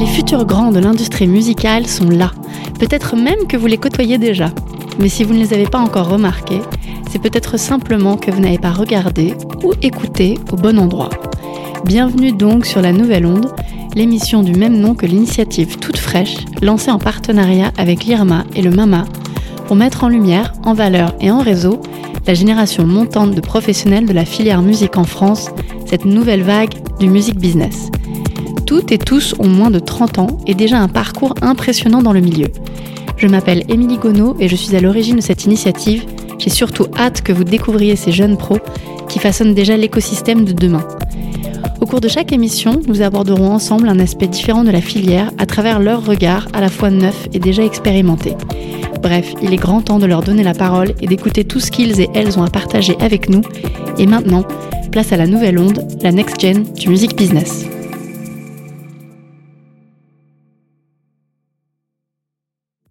Les futurs grands de l'industrie musicale sont là. Peut-être même que vous les côtoyez déjà. Mais si vous ne les avez pas encore remarqués, c'est peut-être simplement que vous n'avez pas regardé ou écouté au bon endroit. Bienvenue donc sur la Nouvelle Onde, l'émission du même nom que l'initiative toute fraîche, lancée en partenariat avec l'IRMA et le MAMA, pour mettre en lumière, en valeur et en réseau la génération montante de professionnels de la filière musique en France, cette nouvelle vague du music business. Toutes et tous ont moins de 30 ans et déjà un parcours impressionnant dans le milieu. Je m'appelle Émilie Gonneau et je suis à l'origine de cette initiative. J'ai surtout hâte que vous découvriez ces jeunes pros qui façonnent déjà l'écosystème de demain. Au cours de chaque émission, nous aborderons ensemble un aspect différent de la filière à travers leur regard à la fois neuf et déjà expérimenté. Bref, il est grand temps de leur donner la parole et d'écouter tout ce qu'ils et elles ont à partager avec nous. Et maintenant, place à la nouvelle onde, la next gen du music business.